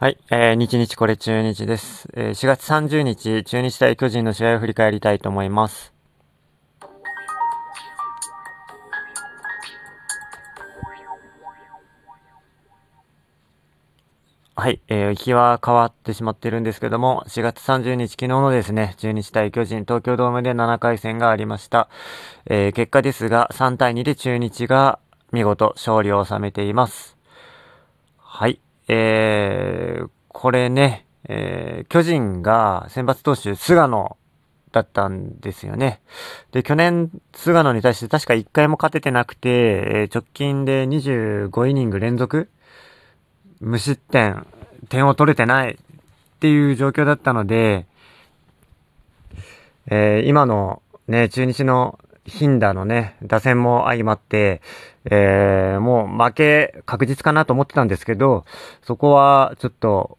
はい、えー、日日これ中日です。えー、4月30日、中日対巨人の試合を振り返りたいと思います。はい、えー、日は変わってしまってるんですけども、4月30日昨日のですね、中日対巨人東京ドームで7回戦がありました。えー、結果ですが、3対2で中日が見事勝利を収めています。はい。えー、これね、えー、巨人が先発投手、菅野だったんですよね。で、去年、菅野に対して確か1回も勝ててなくて、えー、直近で25イニング連続無失点、点を取れてないっていう状況だったので、えー、今のね、中日のヒンダのね、打線も相まって、えー、もう負け確実かなと思ってたんですけど、そこはちょっと、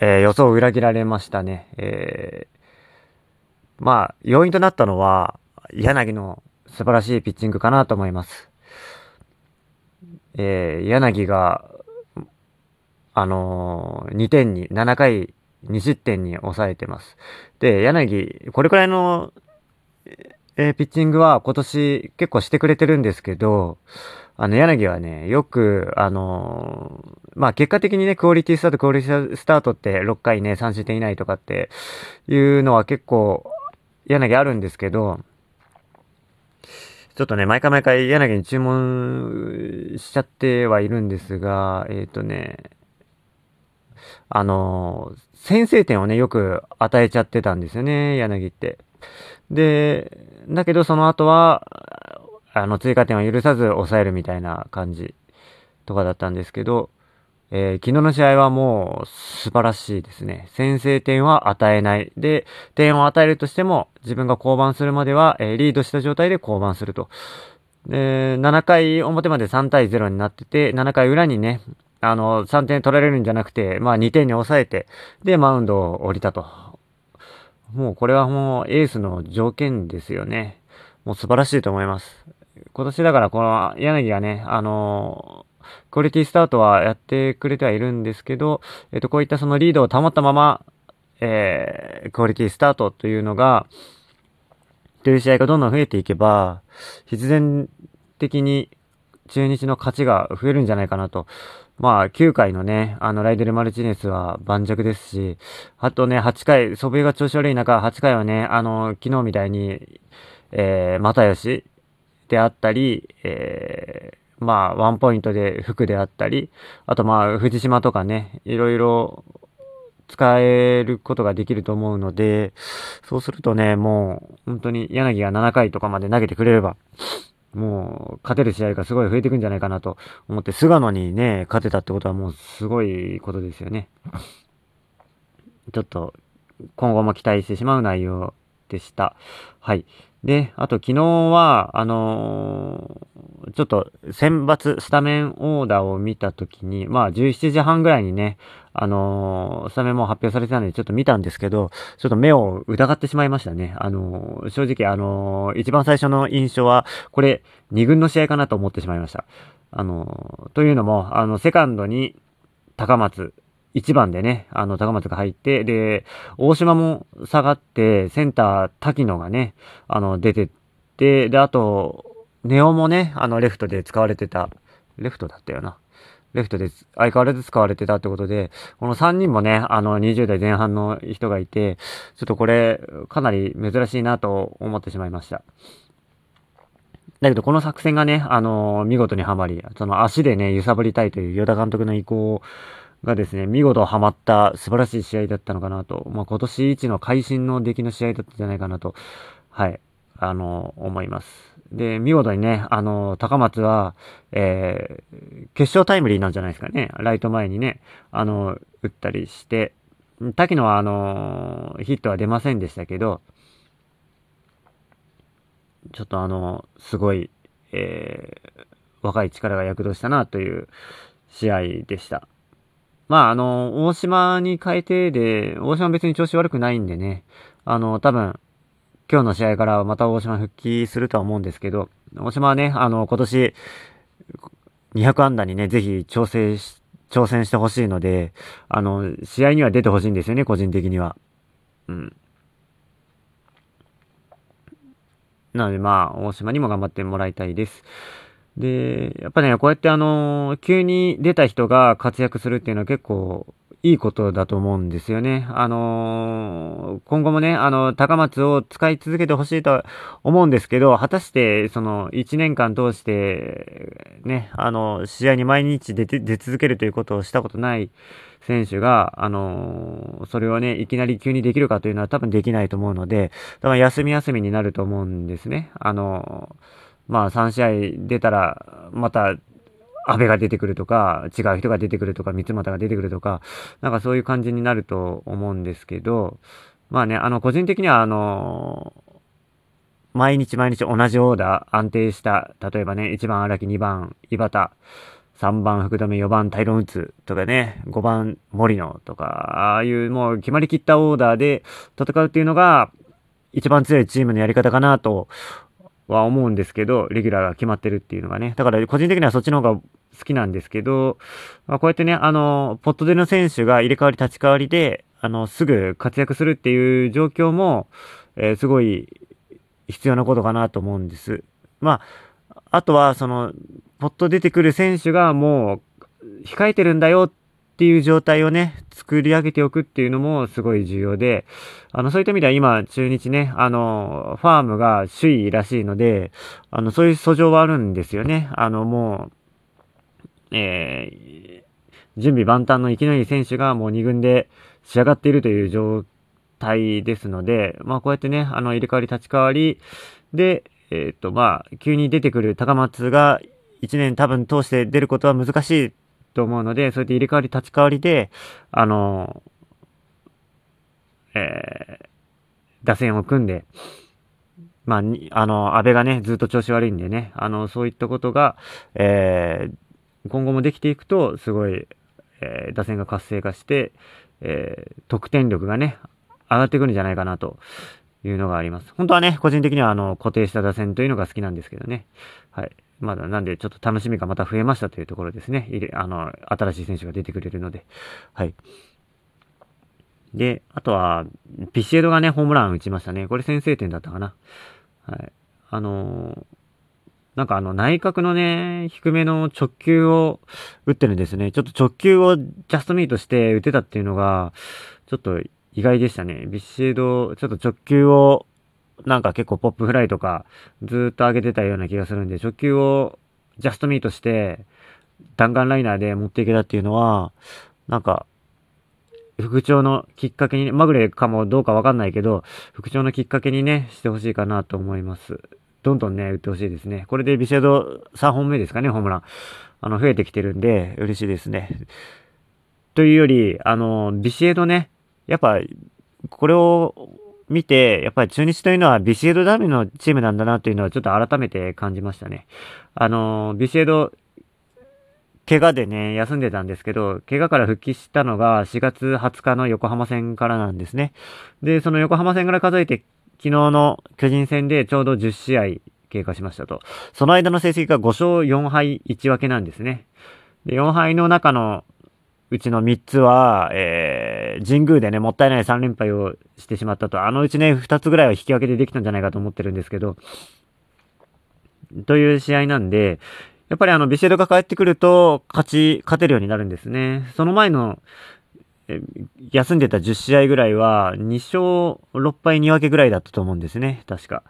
えー、予想を裏切られましたね。えー、まあ、要因となったのは、柳の素晴らしいピッチングかなと思います。えー、柳が、あのー、2点に、7回2失点に抑えてます。で、柳、これくらいのえー、えピッチングは今年結構してくれてるんですけど、あの、柳はね、よく、あのー、まあ、結果的にね、クオリティスタート、クオリティスタートって6回ね、3失点以内とかっていうのは結構、柳あるんですけど、ちょっとね、毎回毎回柳に注文しちゃってはいるんですが、えっ、ー、とね、あのー、先制点をね、よく与えちゃってたんですよね、柳って。で、だけどその後は、あの、追加点を許さず抑えるみたいな感じとかだったんですけど、えー、昨日の試合はもう素晴らしいですね。先制点は与えない。で、点を与えるとしても、自分が降板するまでは、えー、リードした状態で降板すると。で、7回表まで3対0になってて、7回裏にね、あの、3点取られるんじゃなくて、まあ2点に抑えて、で、マウンドを降りたと。もうこれはもうエースの条件ですよね。もう素晴らしいと思います。今年だからこの柳がね、あの、クオリティスタートはやってくれてはいるんですけど、えっ、と、こういったそのリードを保ったまま、えー、クオリティスタートというのが、という試合がどんどん増えていけば、必然的に中日の勝ちが増えるんじゃないかなと。まあ、9回のね、あの、ライデル・マルチネスは盤石ですし、あとね、8回、祖父江が調子悪い中、8回はね、あの、昨日みたいに、えー、又吉であったり、えー、まあ、ワンポイントで服であったり、あとまあ、藤島とかね、いろいろ使えることができると思うので、そうするとね、もう、本当に柳が7回とかまで投げてくれれば、もう、勝てる試合がすごい増えていくんじゃないかなと思って、菅野にね、勝てたってことはもうすごいことですよね。ちょっと、今後も期待してしまう内容でした。はい。で、あと昨日は、あのー、ちょっと選抜スタメンオーダーを見たときに、まあ17時半ぐらいにね、あのー、スタメンも発表されてたのでちょっと見たんですけど、ちょっと目を疑ってしまいましたね。あのー、正直あの一番最初の印象は、これ2軍の試合かなと思ってしまいました。あのというのも、あの、セカンドに高松、1番でね、あの、高松が入って、で、大島も下がって、センター、滝野がね、あの、出てって、で、あと、ネオもね、あの、レフトで使われてた、レフトだったよな。レフトで相変わらず使われてたってことで、この3人もね、あの、20代前半の人がいて、ちょっとこれ、かなり珍しいなと思ってしまいました。だけど、この作戦がね、あの、見事にはまり、その足でね、揺さぶりたいという、与田監督の意向をがですね、見事ハマった素晴らしい試合だったのかなと、まあ、今年一の会心の出来の試合だったんじゃないかなと、はい、あの、思います。で、見事にね、あの、高松は、えー、決勝タイムリーなんじゃないですかね。ライト前にね、あの、打ったりして、滝野は、あの、ヒットは出ませんでしたけど、ちょっとあの、すごい、えー、若い力が躍動したなという試合でした。まあ、あの、大島に変えてで、大島別に調子悪くないんでね、あの、多分、今日の試合からまた大島復帰するとは思うんですけど、大島はね、あの、今年、200安打にね、ぜひ調整し挑戦してほしいので、あの、試合には出てほしいんですよね、個人的には。うん。なのでまあ、大島にも頑張ってもらいたいです。で、やっぱね、こうやってあの、急に出た人が活躍するっていうのは結構いいことだと思うんですよね。あの、今後もね、あの、高松を使い続けてほしいと思うんですけど、果たして、その、1年間通して、ね、あの、試合に毎日出て、出続けるということをしたことない選手が、あの、それをね、いきなり急にできるかというのは多分できないと思うので、多分休み休みになると思うんですね。あの、まあ、3試合出たら、また安倍が出てくるとか、違う人が出てくるとか、三俣が出てくるとか、なんかそういう感じになると思うんですけど、まあね、あの、個人的には、あの、毎日毎日同じオーダー、安定した、例えばね、1番荒木、2番井端、3番福留、4番タイロン打つとかね、5番森野とか、ああいうもう決まりきったオーダーで戦うっていうのが、一番強いチームのやり方かなとは思うんですけど、レギュラーが決まってるっていうのがね。だから個人的にはそっちの方が好きなんですけど、まあ、こうやってね、あの、ポットでの選手が入れ替わり立ち替わりで、あの、すぐ活躍するっていう状況も、えー、すごい必要なことかなと思うんです。まあ、あとは、その、ポット出てくる選手がもう、控えてるんだよっっていう状態をね、作り上げておくっていうのもすごい重要で、あの、そういった意味では今、中日ね、あの、ファームが首位らしいので、あの、そういう訴状はあるんですよね。あの、もう、えー、準備万端の生きのいい選手がもう2軍で仕上がっているという状態ですので、まあこうやってね、あの、入れ替わり立ち替わりで、えっ、ー、と、まあ、急に出てくる高松が1年多分通して出ることは難しいと思うので、そうやって入れ替わり立ち替わりで、あの、えー、打線を組んで、まあ、あの、安倍がね、ずっと調子悪いんでね、あの、そういったことが、えー、今後もできていくと、すごい、えー、打線が活性化して、えー、得点力がね、上がってくるんじゃないかなと。いうのがあります。本当はね、個人的にはあの、固定した打線というのが好きなんですけどね。はい。まだなんでちょっと楽しみがまた増えましたというところですね。あの、新しい選手が出てくれるので。はい。で、あとは、ビシエドがね、ホームラン打ちましたね。これ先制点だったかな。はい。あのー、なんかあの内角のね、低めの直球を打ってるんですね。ちょっと直球をジャストミートして打てたっていうのが、ちょっと意外でしたね。ビシエド、ちょっと直球をなんか結構ポップフライとかずっと上げてたような気がするんで、初球をジャストミートして、弾丸ライナーで持っていけたっていうのは、なんか、復調のきっかけに、まぐれかもどうかわかんないけど、復調のきっかけにね、してほしいかなと思います。どんどんね、打ってほしいですね。これでビシェド3本目ですかね、ホームラン。あの、増えてきてるんで、嬉しいですね。というより、あの、ビシエドね、やっぱ、これを見て、やっぱり中日というのはビシエドダメのチームなんだなというのはちょっと改めて感じましたね。あの、ビシエド、怪我でね、休んでたんですけど、怪我から復帰したのが4月20日の横浜戦からなんですね。で、その横浜戦から数えて、昨日の巨人戦でちょうど10試合経過しましたと。その間の成績が5勝4敗1分けなんですね。で、4敗の中のうちの3つは、えー、神宮でね、もったいない3連敗をしてしまったと。あのうちね、2つぐらいは引き分けでできたんじゃないかと思ってるんですけど、という試合なんで、やっぱりあの、ビシエドが帰ってくると、勝ち、勝てるようになるんですね。その前の、休んでた10試合ぐらいは、2勝6敗2分けぐらいだったと思うんですね。確か。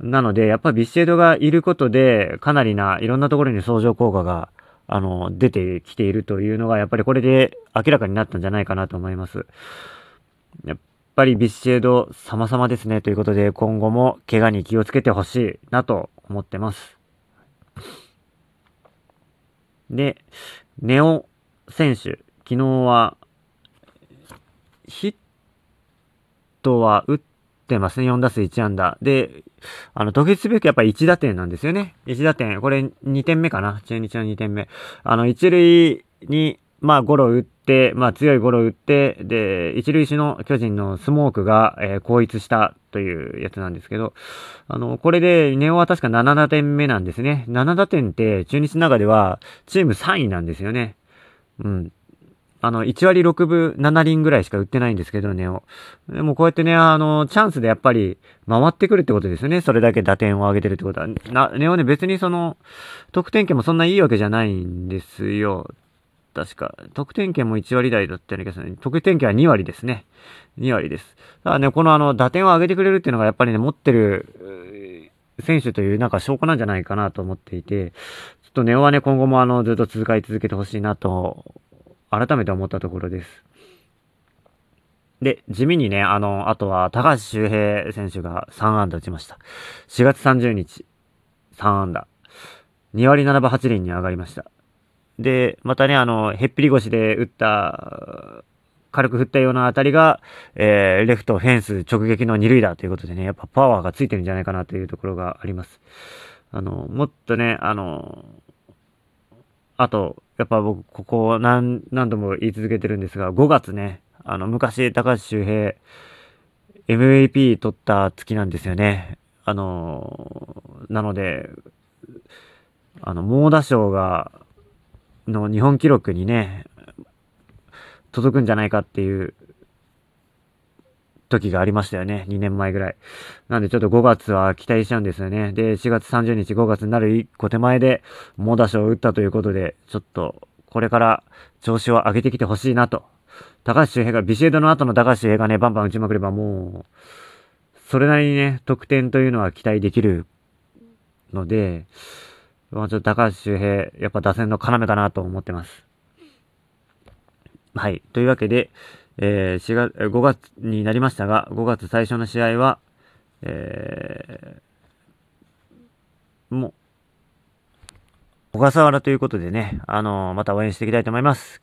なので、やっぱビシエドがいることで、かなりないろんなところに相乗効果があの、出てきているというのが、やっぱりこれで明らかになったんじゃないかなと思います。やっぱりビッシェード様々ですね。ということで、今後も怪我に気をつけてほしいなと思ってます。で、ネオ選手、昨日は、ヒットは打ってますね。4打数1安打。で、あの、特筆すべきやっぱり1打点なんですよね。1打点。これ2点目かな。中日の2点目。あの、1塁に、まあ、ゴロ打って、まあ、強いゴロ打って、で、一塁手の巨人のスモークが、えー、後逸したというやつなんですけど、あの、これで、ネオは確か7打点目なんですね。7打点って、中日の中では、チーム3位なんですよね。うん。あの、1割6分7厘ぐらいしか売ってないんですけど、ネオ。でもこうやってね、あの、チャンスでやっぱり回ってくるってことですよね。それだけ打点を上げてるってことは。な、ネオね、別にその、得点圏もそんないいわけじゃないんですよ。確か。得点圏も1割台だったような気がする。得点圏は2割ですね。2割です。だからね、このあの、打点を上げてくれるっていうのがやっぱりね、持ってる、選手というなんか証拠なんじゃないかなと思っていて、ちょっとネオはね、今後もあの、ずっと続かり続けてほしいなと改めて思ったところです。で、地味にね、あの、あとは高橋周平選手が3安打打ちました。4月30日、3安打。2割7分8厘に上がりました。で、またね、あの、へっぴり腰で打った、軽く振ったような当たりが、えー、レフトフェンス直撃の二塁打ということでね、やっぱパワーがついてるんじゃないかなというところがあります。あの、もっとね、あの、あと、やっぱ僕、ここ何、何度も言い続けてるんですが、5月ね、あの、昔、高橋周平、MVP 取った月なんですよね。あの、なので、あの、猛打賞が、の日本記録にね、届くんじゃないかっていう時がありましたよね。2年前ぐらい。なんでちょっと5月は期待しちゃうんですよね。で、4月30日5月になる1個手前で、猛打賞を打ったということで、ちょっと、これから調子を上げてきてほしいなと。高橋周平が、ビシエドの後の高橋周平がね、バンバン打ちまくればもう、それなりにね、得点というのは期待できるので、まあ、ちょっと高橋周平、やっぱ打線の要かなと思ってます。はい。というわけで、えー、4月、5月になりましたが、5月最初の試合は、えー、もう、小笠原ということでね、あのー、また応援していきたいと思います。